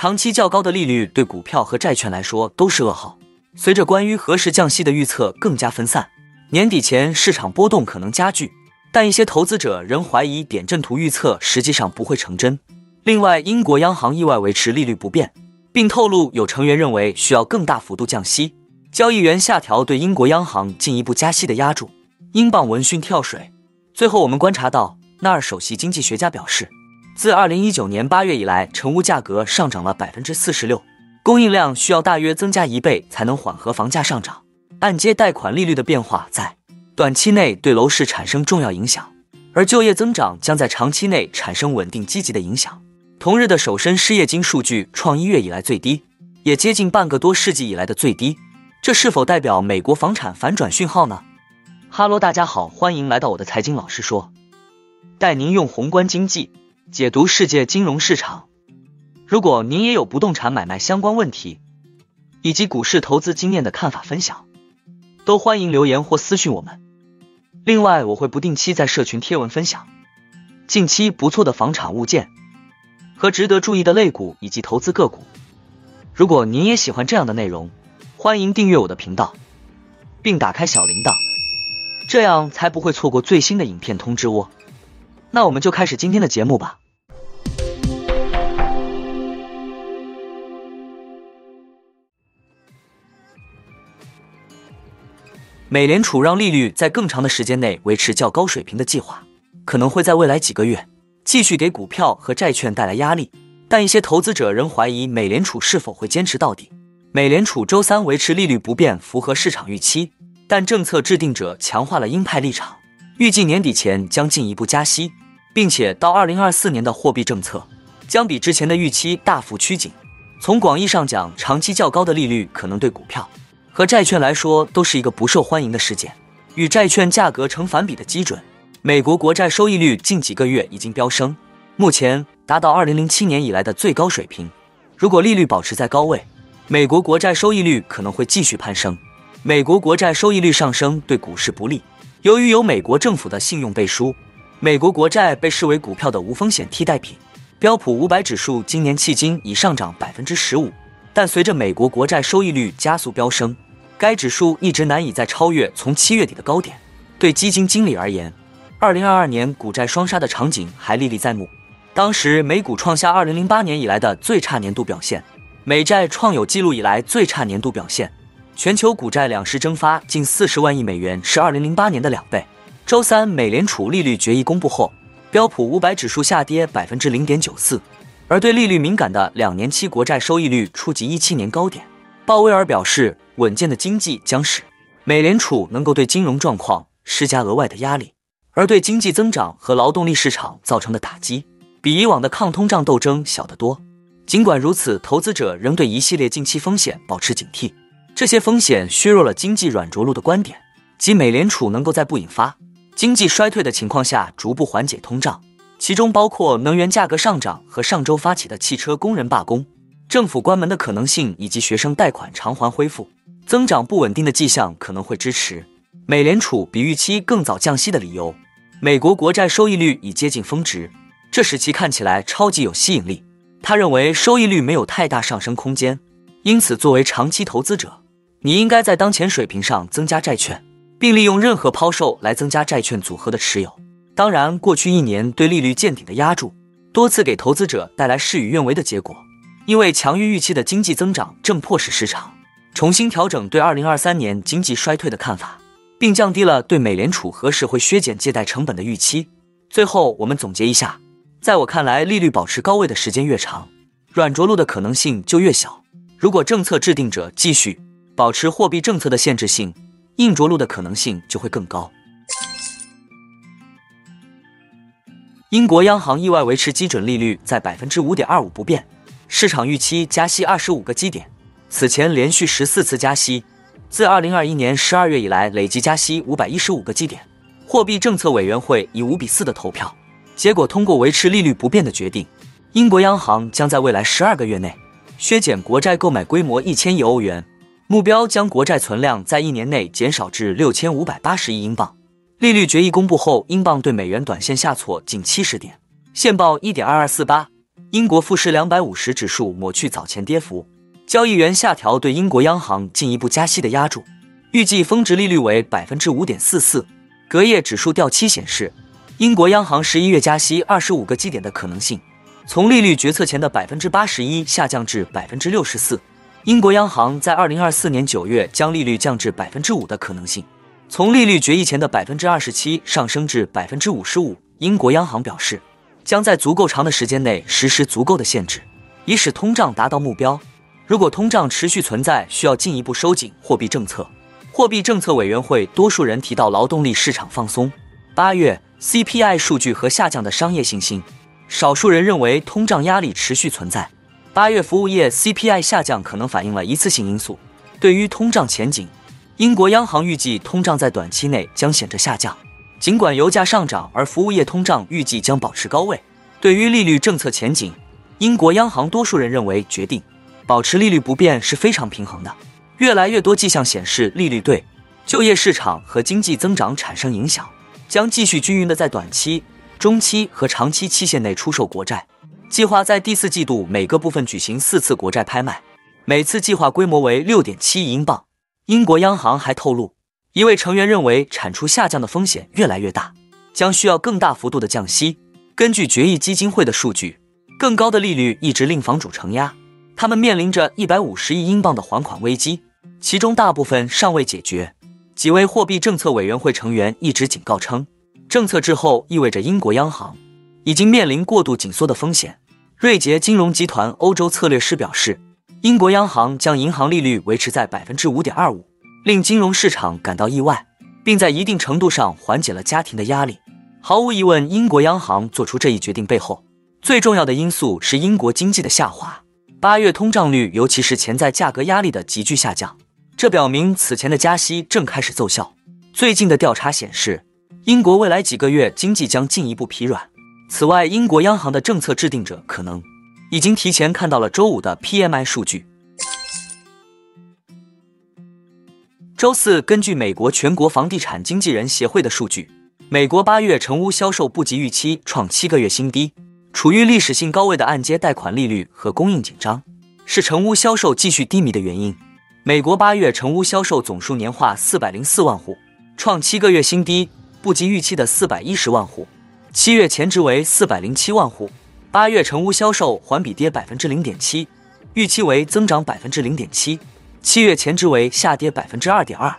长期较高的利率对股票和债券来说都是噩耗。随着关于何时降息的预测更加分散，年底前市场波动可能加剧。但一些投资者仍怀疑点阵图预测实际上不会成真。另外，英国央行意外维持利率不变，并透露有成员认为需要更大幅度降息。交易员下调对英国央行进一步加息的压注，英镑闻讯跳水。最后，我们观察到，纳尔首席经济学家表示，自二零一九年八月以来，成屋价格上涨了百分之四十六，供应量需要大约增加一倍才能缓和房价上涨。按揭贷款利率的变化在。短期内对楼市产生重要影响，而就业增长将在长期内产生稳定积极的影响。同日的首申失业金数据创一月以来最低，也接近半个多世纪以来的最低。这是否代表美国房产反转讯号呢？哈喽，大家好，欢迎来到我的财经老师说，带您用宏观经济解读世界金融市场。如果您也有不动产买卖相关问题，以及股市投资经验的看法分享，都欢迎留言或私信我们。另外，我会不定期在社群贴文分享近期不错的房产物件和值得注意的类股以及投资个股。如果您也喜欢这样的内容，欢迎订阅我的频道，并打开小铃铛，这样才不会错过最新的影片通知哦。那我们就开始今天的节目吧。美联储让利率在更长的时间内维持较高水平的计划，可能会在未来几个月继续给股票和债券带来压力。但一些投资者仍怀疑美联储是否会坚持到底。美联储周三维持利率不变，符合市场预期，但政策制定者强化了鹰派立场，预计年底前将进一步加息，并且到二零二四年的货币政策将比之前的预期大幅趋紧。从广义上讲，长期较高的利率可能对股票。和债券来说都是一个不受欢迎的事件，与债券价格成反比的基准。美国国债收益率近几个月已经飙升，目前达到二零零七年以来的最高水平。如果利率保持在高位，美国国债收益率可能会继续攀升。美国国债收益率上升对股市不利，由于有美国政府的信用背书，美国国债被视为股票的无风险替代品。标普五百指数今年迄今已上涨百分之十五。但随着美国国债收益率加速飙升，该指数一直难以再超越从七月底的高点。对基金经理而言，二零二二年股债双杀的场景还历历在目。当时美股创下二零零八年以来的最差年度表现，美债创有记录以来最差年度表现，全球股债两市蒸发近四十万亿美元，是二零零八年的两倍。周三，美联储利率决议公布后，标普五百指数下跌百分之零点九四。而对利率敏感的两年期国债收益率触及一七年高点。鲍威尔表示，稳健的经济将使美联储能够对金融状况施加额外的压力，而对经济增长和劳动力市场造成的打击比以往的抗通胀斗争小得多。尽管如此，投资者仍对一系列近期风险保持警惕。这些风险削弱了经济软着陆的观点，即美联储能够在不引发经济衰退的情况下逐步缓解通胀。其中包括能源价格上涨和上周发起的汽车工人罢工、政府关门的可能性，以及学生贷款偿还恢复增长不稳定的迹象，可能会支持美联储比预期更早降息的理由。美国国债收益率已接近峰值，这使其看起来超级有吸引力。他认为收益率没有太大上升空间，因此作为长期投资者，你应该在当前水平上增加债券，并利用任何抛售来增加债券组合的持有。当然，过去一年对利率见顶的压注，多次给投资者带来事与愿违的结果。因为强于预期的经济增长正迫使市场重新调整对2023年经济衰退的看法，并降低了对美联储何时会削减借贷成本的预期。最后，我们总结一下：在我看来，利率保持高位的时间越长，软着陆的可能性就越小。如果政策制定者继续保持货币政策的限制性，硬着陆的可能性就会更高。英国央行意外维持基准利率在百分之五点二五不变，市场预期加息二十五个基点。此前连续十四次加息，自二零二一年十二月以来累计加息五百一十五个基点。货币政策委员会以五比四的投票结果通过维持利率不变的决定。英国央行将在未来十二个月内削减国债购买规模一千亿欧元，目标将国债存量在一年内减少至六千五百八十亿英镑。利率决议公布后，英镑对美元短线下挫近七十点，现报一点二二四八，英国富时两百五十指数抹去早前跌幅，交易员下调对英国央行进一步加息的压注，预计峰值利率为百分之五点四四。隔夜指数掉期显示，英国央行十一月加息二十五个基点的可能性，从利率决策前的百分之八十一下降至百分之六十四。英国央行在二零二四年九月将利率降至百分之五的可能性。从利率决议前的百分之二十七上升至百分之五十五，英国央行表示，将在足够长的时间内实施足够的限制，以使通胀达到目标。如果通胀持续存在，需要进一步收紧货币政策。货币政策委员会多数人提到劳动力市场放松。八月 CPI 数据和下降的商业信心，少数人认为通胀压力持续存在。八月服务业 CPI 下降可能反映了一次性因素。对于通胀前景。英国央行预计通胀在短期内将显著下降，尽管油价上涨，而服务业通胀预计将保持高位。对于利率政策前景，英国央行多数人认为决定保持利率不变是非常平衡的。越来越多迹象显示，利率对就业市场和经济增长产生影响，将继续均匀的在短期、中期和长期期限内出售国债。计划在第四季度每个部分举行四次国债拍卖，每次计划规模为六点七亿英镑。英国央行还透露，一位成员认为产出下降的风险越来越大，将需要更大幅度的降息。根据决议基金会的数据，更高的利率一直令房主承压，他们面临着一百五十亿英镑的还款危机，其中大部分尚未解决。几位货币政策委员会成员一直警告称，政策滞后意味着英国央行已经面临过度紧缩的风险。瑞杰金融集团欧洲策略师表示。英国央行将银行利率维持在百分之五点二五，令金融市场感到意外，并在一定程度上缓解了家庭的压力。毫无疑问，英国央行做出这一决定背后最重要的因素是英国经济的下滑。八月通胀率，尤其是潜在价格压力的急剧下降，这表明此前的加息正开始奏效。最近的调查显示，英国未来几个月经济将进一步疲软。此外，英国央行的政策制定者可能。已经提前看到了周五的 PMI 数据。周四，根据美国全国房地产经纪人协会的数据，美国八月成屋销售不及预期，创七个月新低。处于历史性高位的按揭贷款利率和供应紧张，是成屋销售继续低迷的原因。美国八月成屋销售总数年化四百零四万户，创七个月新低，不及预期的四百一十万户。七月前值为四百零七万户。八月成屋销售环比跌百分之零点七，预期为增长百分之零点七。七月前值为下跌百分之二点二，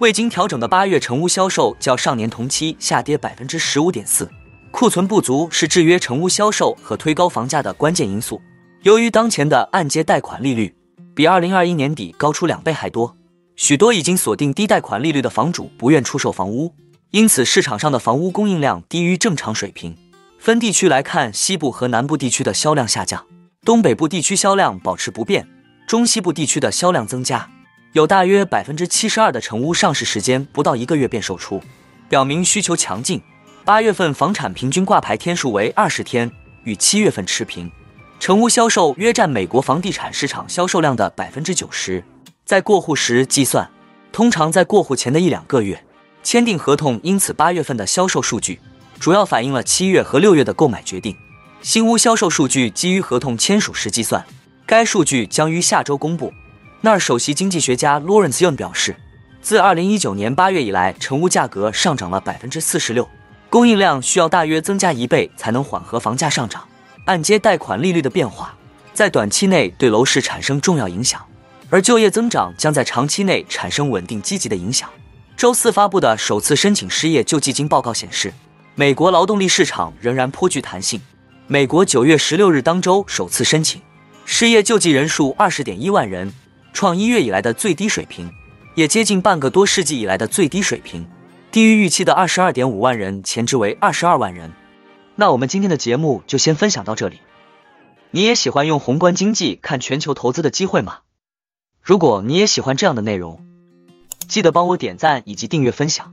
未经调整的八月成屋销售较上年同期下跌百分之十五点四。库存不足是制约成屋销售和推高房价的关键因素。由于当前的按揭贷款利率比二零二一年底高出两倍还多，许多已经锁定低贷款利率的房主不愿出售房屋，因此市场上的房屋供应量低于正常水平。分地区来看，西部和南部地区的销量下降，东北部地区销量保持不变，中西部地区的销量增加。有大约百分之七十二的成屋上市时间不到一个月便售出，表明需求强劲。八月份房产平均挂牌天数为二十天，与七月份持平。成屋销售约占美国房地产市场销售量的百分之九十。在过户时计算，通常在过户前的一两个月签订合同，因此八月份的销售数据。主要反映了七月和六月的购买决定。新屋销售数据基于合同签署时计算，该数据将于下周公布。那儿首席经济学家 Lawrence Yun 表示，自二零一九年八月以来，成屋价格上涨了百分之四十六，供应量需要大约增加一倍才能缓和房价上涨。按揭贷款利率的变化在短期内对楼市产生重要影响，而就业增长将在长期内产生稳定积极的影响。周四发布的首次申请失业救济金报告显示。美国劳动力市场仍然颇具弹性。美国九月十六日当周首次申请失业救济人数二十点一万人，创一月以来的最低水平，也接近半个多世纪以来的最低水平，低于预期的二十二点五万人，前值为二十二万人。那我们今天的节目就先分享到这里。你也喜欢用宏观经济看全球投资的机会吗？如果你也喜欢这样的内容，记得帮我点赞以及订阅分享。